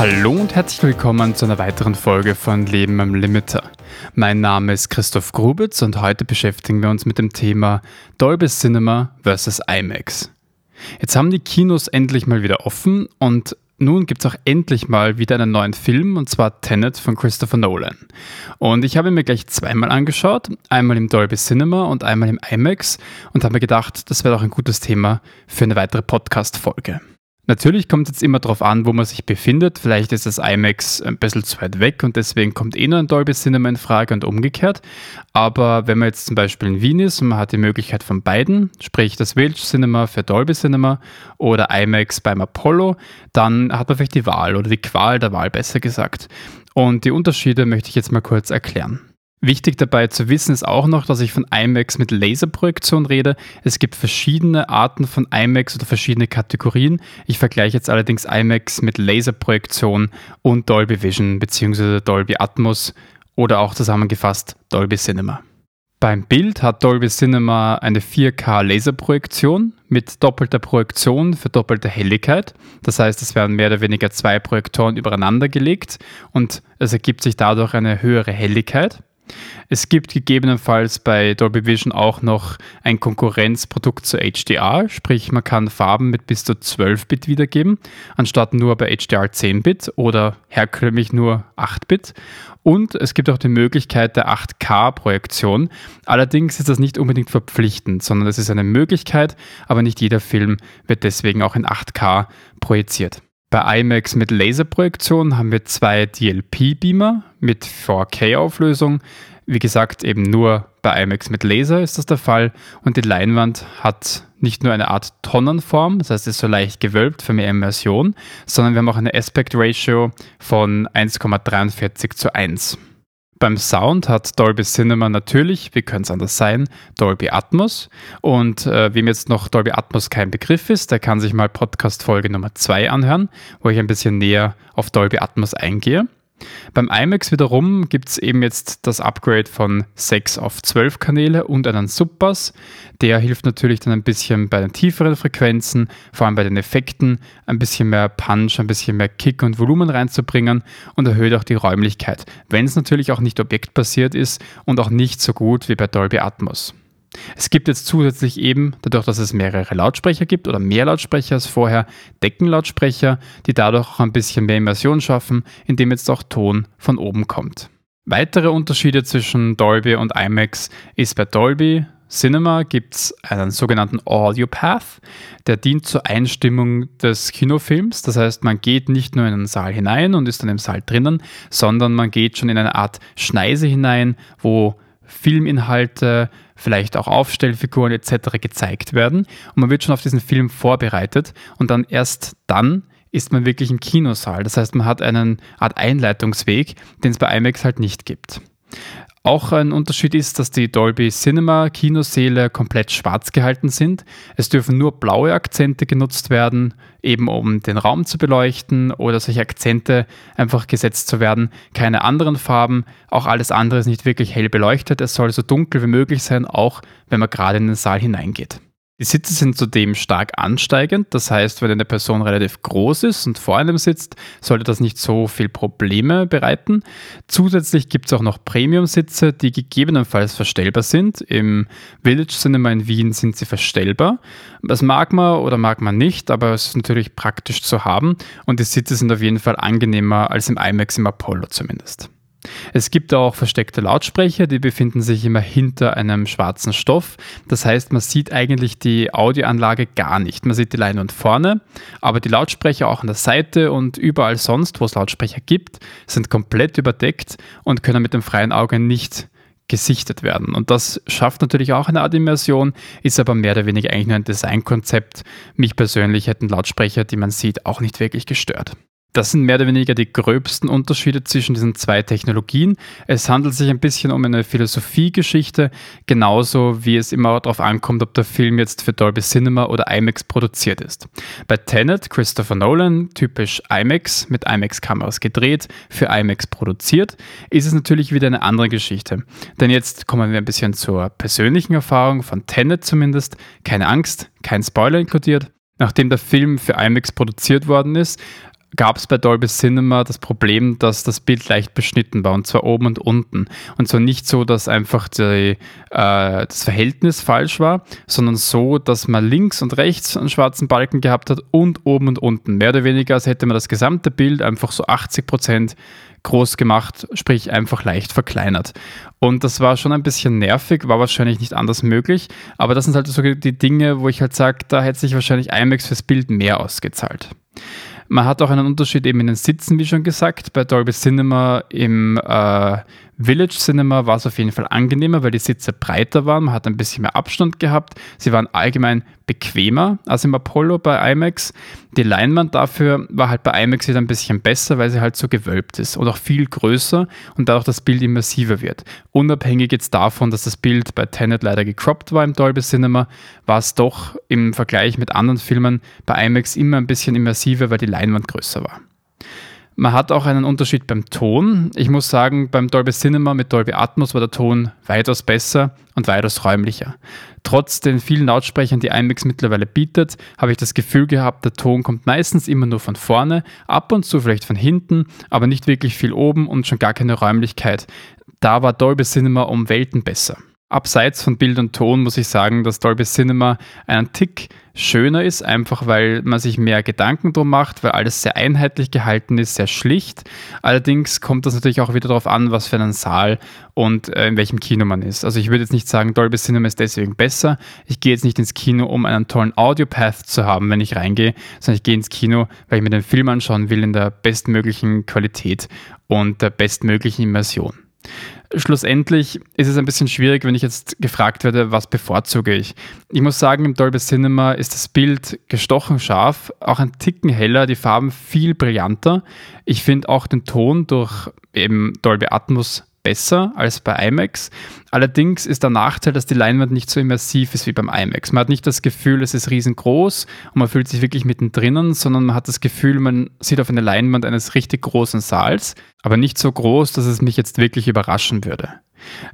Hallo und herzlich willkommen zu einer weiteren Folge von Leben am Limiter. Mein Name ist Christoph Grubitz und heute beschäftigen wir uns mit dem Thema Dolby Cinema vs. IMAX. Jetzt haben die Kinos endlich mal wieder offen und nun gibt es auch endlich mal wieder einen neuen Film und zwar Tenet von Christopher Nolan. Und ich habe ihn mir gleich zweimal angeschaut, einmal im Dolby Cinema und einmal im IMAX und habe mir gedacht, das wäre doch ein gutes Thema für eine weitere Podcast-Folge. Natürlich kommt es jetzt immer darauf an, wo man sich befindet. Vielleicht ist das IMAX ein bisschen zu weit weg und deswegen kommt eh nur ein Dolby Cinema in Frage und umgekehrt. Aber wenn man jetzt zum Beispiel in Wien ist und man hat die Möglichkeit von beiden, sprich das Village Cinema für Dolby Cinema oder IMAX beim Apollo, dann hat man vielleicht die Wahl oder die Qual der Wahl besser gesagt. Und die Unterschiede möchte ich jetzt mal kurz erklären. Wichtig dabei zu wissen ist auch noch, dass ich von IMAX mit Laserprojektion rede. Es gibt verschiedene Arten von IMAX oder verschiedene Kategorien. Ich vergleiche jetzt allerdings IMAX mit Laserprojektion und Dolby Vision bzw. Dolby Atmos oder auch zusammengefasst Dolby Cinema. Beim Bild hat Dolby Cinema eine 4K Laserprojektion mit doppelter Projektion für doppelte Helligkeit. Das heißt, es werden mehr oder weniger zwei Projektoren übereinander gelegt und es ergibt sich dadurch eine höhere Helligkeit. Es gibt gegebenenfalls bei Dolby Vision auch noch ein Konkurrenzprodukt zu HDR, sprich man kann Farben mit bis zu 12-Bit wiedergeben, anstatt nur bei HDR 10-Bit oder herkömmlich nur 8-Bit. Und es gibt auch die Möglichkeit der 8K-Projektion. Allerdings ist das nicht unbedingt verpflichtend, sondern es ist eine Möglichkeit, aber nicht jeder Film wird deswegen auch in 8K projiziert. Bei IMAX mit Laserprojektion haben wir zwei DLP-Beamer mit 4K-Auflösung. Wie gesagt, eben nur bei IMAX mit Laser ist das der Fall. Und die Leinwand hat nicht nur eine Art Tonnenform, das heißt, es ist so leicht gewölbt für mehr Immersion, sondern wir haben auch eine Aspect Ratio von 1,43 zu 1. Beim Sound hat Dolby Cinema natürlich, wie könnte es anders sein, Dolby Atmos. Und äh, wem jetzt noch Dolby Atmos kein Begriff ist, der kann sich mal Podcast-Folge Nummer 2 anhören, wo ich ein bisschen näher auf Dolby Atmos eingehe. Beim IMAX wiederum gibt es eben jetzt das Upgrade von 6 auf 12 Kanäle und einen Subbass. Der hilft natürlich dann ein bisschen bei den tieferen Frequenzen, vor allem bei den Effekten, ein bisschen mehr Punch, ein bisschen mehr Kick und Volumen reinzubringen und erhöht auch die Räumlichkeit, wenn es natürlich auch nicht objektbasiert ist und auch nicht so gut wie bei Dolby Atmos. Es gibt jetzt zusätzlich eben, dadurch, dass es mehrere Lautsprecher gibt oder mehr Lautsprecher als vorher, Deckenlautsprecher, die dadurch auch ein bisschen mehr Immersion schaffen, indem jetzt auch Ton von oben kommt. Weitere Unterschiede zwischen Dolby und IMAX ist bei Dolby Cinema gibt es einen sogenannten Audio Path, der dient zur Einstimmung des Kinofilms. Das heißt, man geht nicht nur in den Saal hinein und ist dann im Saal drinnen, sondern man geht schon in eine Art Schneise hinein, wo Filminhalte, vielleicht auch Aufstellfiguren etc. gezeigt werden. Und man wird schon auf diesen Film vorbereitet und dann erst dann ist man wirklich im Kinosaal. Das heißt, man hat einen Art Einleitungsweg, den es bei IMAX halt nicht gibt. Auch ein Unterschied ist, dass die Dolby Cinema Kinosäle komplett schwarz gehalten sind. Es dürfen nur blaue Akzente genutzt werden, eben um den Raum zu beleuchten oder solche Akzente einfach gesetzt zu werden. Keine anderen Farben, auch alles andere ist nicht wirklich hell beleuchtet. Es soll so dunkel wie möglich sein, auch wenn man gerade in den Saal hineingeht. Die Sitze sind zudem stark ansteigend, das heißt, wenn eine Person relativ groß ist und vor einem sitzt, sollte das nicht so viel Probleme bereiten. Zusätzlich gibt es auch noch Premium-Sitze, die gegebenenfalls verstellbar sind. Im Village Cinema in Wien sind sie verstellbar. Das mag man oder mag man nicht, aber es ist natürlich praktisch zu haben und die Sitze sind auf jeden Fall angenehmer als im IMAX im Apollo zumindest. Es gibt auch versteckte Lautsprecher, die befinden sich immer hinter einem schwarzen Stoff. Das heißt, man sieht eigentlich die Audioanlage gar nicht. Man sieht die Leinwand vorne, aber die Lautsprecher auch an der Seite und überall sonst, wo es Lautsprecher gibt, sind komplett überdeckt und können mit dem freien Auge nicht gesichtet werden. Und das schafft natürlich auch eine Art Immersion, ist aber mehr oder weniger eigentlich nur ein Designkonzept. Mich persönlich hätten Lautsprecher, die man sieht, auch nicht wirklich gestört. Das sind mehr oder weniger die gröbsten Unterschiede zwischen diesen zwei Technologien. Es handelt sich ein bisschen um eine Philosophiegeschichte, genauso wie es immer darauf ankommt, ob der Film jetzt für Dolby Cinema oder IMAX produziert ist. Bei Tenet, Christopher Nolan, typisch IMAX, mit IMAX-Kameras gedreht, für IMAX produziert, ist es natürlich wieder eine andere Geschichte. Denn jetzt kommen wir ein bisschen zur persönlichen Erfahrung von Tenet zumindest. Keine Angst, kein Spoiler inkludiert. Nachdem der Film für IMAX produziert worden ist, gab es bei Dolby Cinema das Problem, dass das Bild leicht beschnitten war und zwar oben und unten. Und zwar nicht so, dass einfach die, äh, das Verhältnis falsch war, sondern so, dass man links und rechts einen schwarzen Balken gehabt hat und oben und unten. Mehr oder weniger, als hätte man das gesamte Bild einfach so 80 Prozent groß gemacht, sprich einfach leicht verkleinert. Und das war schon ein bisschen nervig, war wahrscheinlich nicht anders möglich, aber das sind halt so die Dinge, wo ich halt sage, da hätte sich wahrscheinlich IMAX fürs Bild mehr ausgezahlt. Man hat auch einen Unterschied eben in den Sitzen, wie schon gesagt. Bei Dolby Cinema im äh, Village Cinema war es auf jeden Fall angenehmer, weil die Sitze breiter waren, man hat ein bisschen mehr Abstand gehabt. Sie waren allgemein bequemer als im Apollo bei IMAX. Die Leinwand dafür war halt bei IMAX wieder ein bisschen besser, weil sie halt so gewölbt ist und auch viel größer und dadurch das Bild immersiver wird. Unabhängig jetzt davon, dass das Bild bei Tenet leider gecroppt war im Dolby Cinema, war es doch im Vergleich mit anderen Filmen bei IMAX immer ein bisschen immersiver, weil die Leinwand größer war. Man hat auch einen Unterschied beim Ton. Ich muss sagen, beim Dolby Cinema mit Dolby Atmos war der Ton weitaus besser und weitaus räumlicher. Trotz den vielen Lautsprechern, die IMAX mittlerweile bietet, habe ich das Gefühl gehabt, der Ton kommt meistens immer nur von vorne, ab und zu vielleicht von hinten, aber nicht wirklich viel oben und schon gar keine Räumlichkeit. Da war Dolby Cinema um Welten besser. Abseits von Bild und Ton muss ich sagen, dass Dolby Cinema einen Tick schöner ist, einfach weil man sich mehr Gedanken drum macht, weil alles sehr einheitlich gehalten ist, sehr schlicht. Allerdings kommt das natürlich auch wieder darauf an, was für einen Saal und äh, in welchem Kino man ist. Also ich würde jetzt nicht sagen, Dolby Cinema ist deswegen besser. Ich gehe jetzt nicht ins Kino, um einen tollen Audio-Path zu haben, wenn ich reingehe, sondern ich gehe ins Kino, weil ich mir den Film anschauen will in der bestmöglichen Qualität und der bestmöglichen Immersion. Schlussendlich ist es ein bisschen schwierig, wenn ich jetzt gefragt werde, was bevorzuge ich. Ich muss sagen, im Dolby Cinema ist das Bild gestochen scharf, auch ein Ticken heller, die Farben viel brillanter. Ich finde auch den Ton durch eben Dolby Atmos besser als bei IMAX. Allerdings ist der Nachteil, dass die Leinwand nicht so immersiv ist wie beim IMAX. Man hat nicht das Gefühl, es ist riesengroß und man fühlt sich wirklich mittendrin, sondern man hat das Gefühl, man sieht auf eine Leinwand eines richtig großen Saals, aber nicht so groß, dass es mich jetzt wirklich überraschen würde.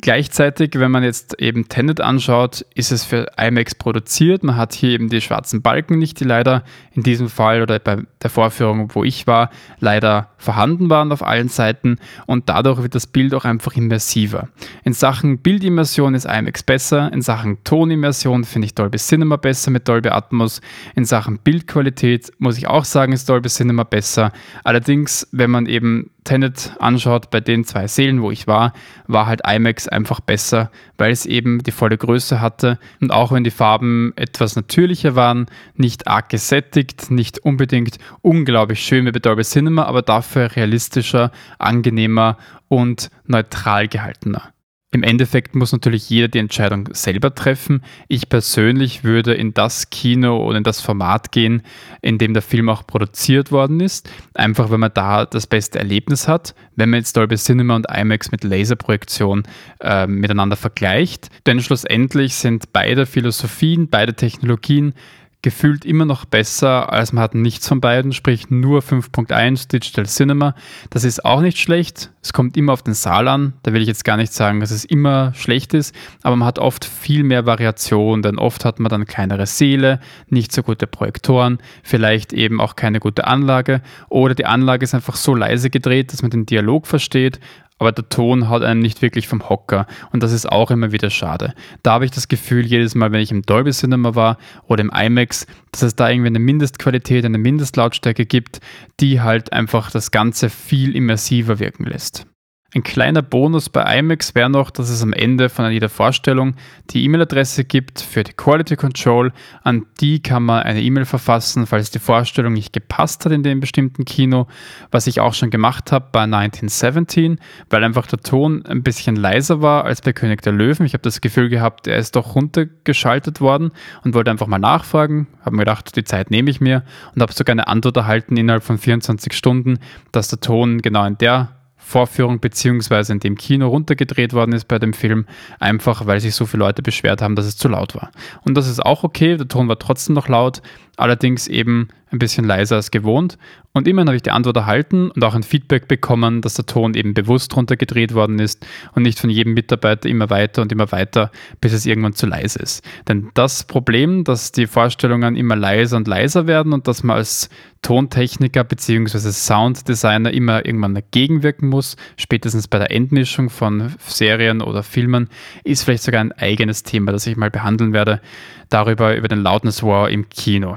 Gleichzeitig, wenn man jetzt eben Tenet anschaut, ist es für IMAX produziert. Man hat hier eben die schwarzen Balken nicht, die leider in diesem Fall oder bei der Vorführung, wo ich war, leider vorhanden waren auf allen Seiten und dadurch wird das Bild auch einfach immersiver. In Sachen Bildimmersion ist IMAX besser, in Sachen Tonimmersion finde ich Dolby Cinema besser mit Dolby Atmos, in Sachen Bildqualität muss ich auch sagen, ist Dolby Cinema besser. Allerdings, wenn man eben Tenet anschaut, bei den zwei Seelen, wo ich war, war halt IMAX einfach besser, weil es eben die volle Größe hatte und auch wenn die Farben etwas natürlicher waren, nicht arg gesättigt, nicht unbedingt unglaublich schön wie bei Dolby Cinema, aber dafür realistischer, angenehmer und neutral gehaltener. Im Endeffekt muss natürlich jeder die Entscheidung selber treffen. Ich persönlich würde in das Kino oder in das Format gehen, in dem der Film auch produziert worden ist. Einfach, weil man da das beste Erlebnis hat, wenn man jetzt Dolby Cinema und IMAX mit Laserprojektion äh, miteinander vergleicht. Denn schlussendlich sind beide Philosophien, beide Technologien gefühlt immer noch besser, als man hat nichts von beiden, sprich nur 5.1 Digital Cinema. Das ist auch nicht schlecht. Es kommt immer auf den Saal an. Da will ich jetzt gar nicht sagen, dass es immer schlecht ist, aber man hat oft viel mehr Variation, denn oft hat man dann kleinere Seele, nicht so gute Projektoren, vielleicht eben auch keine gute Anlage oder die Anlage ist einfach so leise gedreht, dass man den Dialog versteht, aber der Ton haut einen nicht wirklich vom Hocker und das ist auch immer wieder schade. Da habe ich das Gefühl, jedes Mal, wenn ich im Dolby Cinema war oder im IMAX, dass es da irgendwie eine Mindestqualität, eine Mindestlautstärke gibt, die halt einfach das Ganze viel immersiver wirken lässt. Ein kleiner Bonus bei IMAX wäre noch, dass es am Ende von jeder Vorstellung die E-Mail-Adresse gibt für die Quality Control. An die kann man eine E-Mail verfassen, falls die Vorstellung nicht gepasst hat in dem bestimmten Kino, was ich auch schon gemacht habe bei 1917, weil einfach der Ton ein bisschen leiser war als bei König der Löwen. Ich habe das Gefühl gehabt, er ist doch runtergeschaltet worden und wollte einfach mal nachfragen. Habe mir gedacht, die Zeit nehme ich mir und habe sogar eine Antwort erhalten innerhalb von 24 Stunden, dass der Ton genau in der Vorführung beziehungsweise in dem Kino runtergedreht worden ist bei dem Film, einfach weil sich so viele Leute beschwert haben, dass es zu laut war. Und das ist auch okay, der Ton war trotzdem noch laut, allerdings eben ein bisschen leiser als gewohnt. Und immerhin habe ich die Antwort erhalten und auch ein Feedback bekommen, dass der Ton eben bewusst runtergedreht worden ist und nicht von jedem Mitarbeiter immer weiter und immer weiter, bis es irgendwann zu leise ist. Denn das Problem, dass die Vorstellungen immer leiser und leiser werden und dass man als Tontechniker bzw. Sounddesigner immer irgendwann dagegen wirken muss, spätestens bei der Endmischung von Serien oder Filmen, ist vielleicht sogar ein eigenes Thema, das ich mal behandeln werde, darüber über den Loudness War im Kino.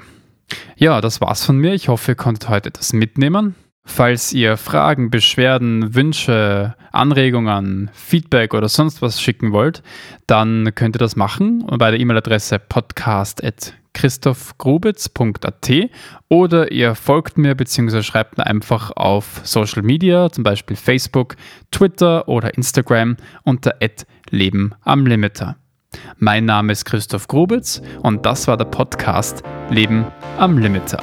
Ja, das war's von mir. Ich hoffe, ihr konntet heute etwas mitnehmen. Falls ihr Fragen, Beschwerden, Wünsche, Anregungen, Feedback oder sonst was schicken wollt, dann könnt ihr das machen bei der E-Mail-Adresse podcast.christophgrubitz.at oder ihr folgt mir bzw. schreibt mir einfach auf Social Media, zum Beispiel Facebook, Twitter oder Instagram unter Leben am Limiter. Mein Name ist Christoph Grubitz und das war der Podcast Leben am Limiter.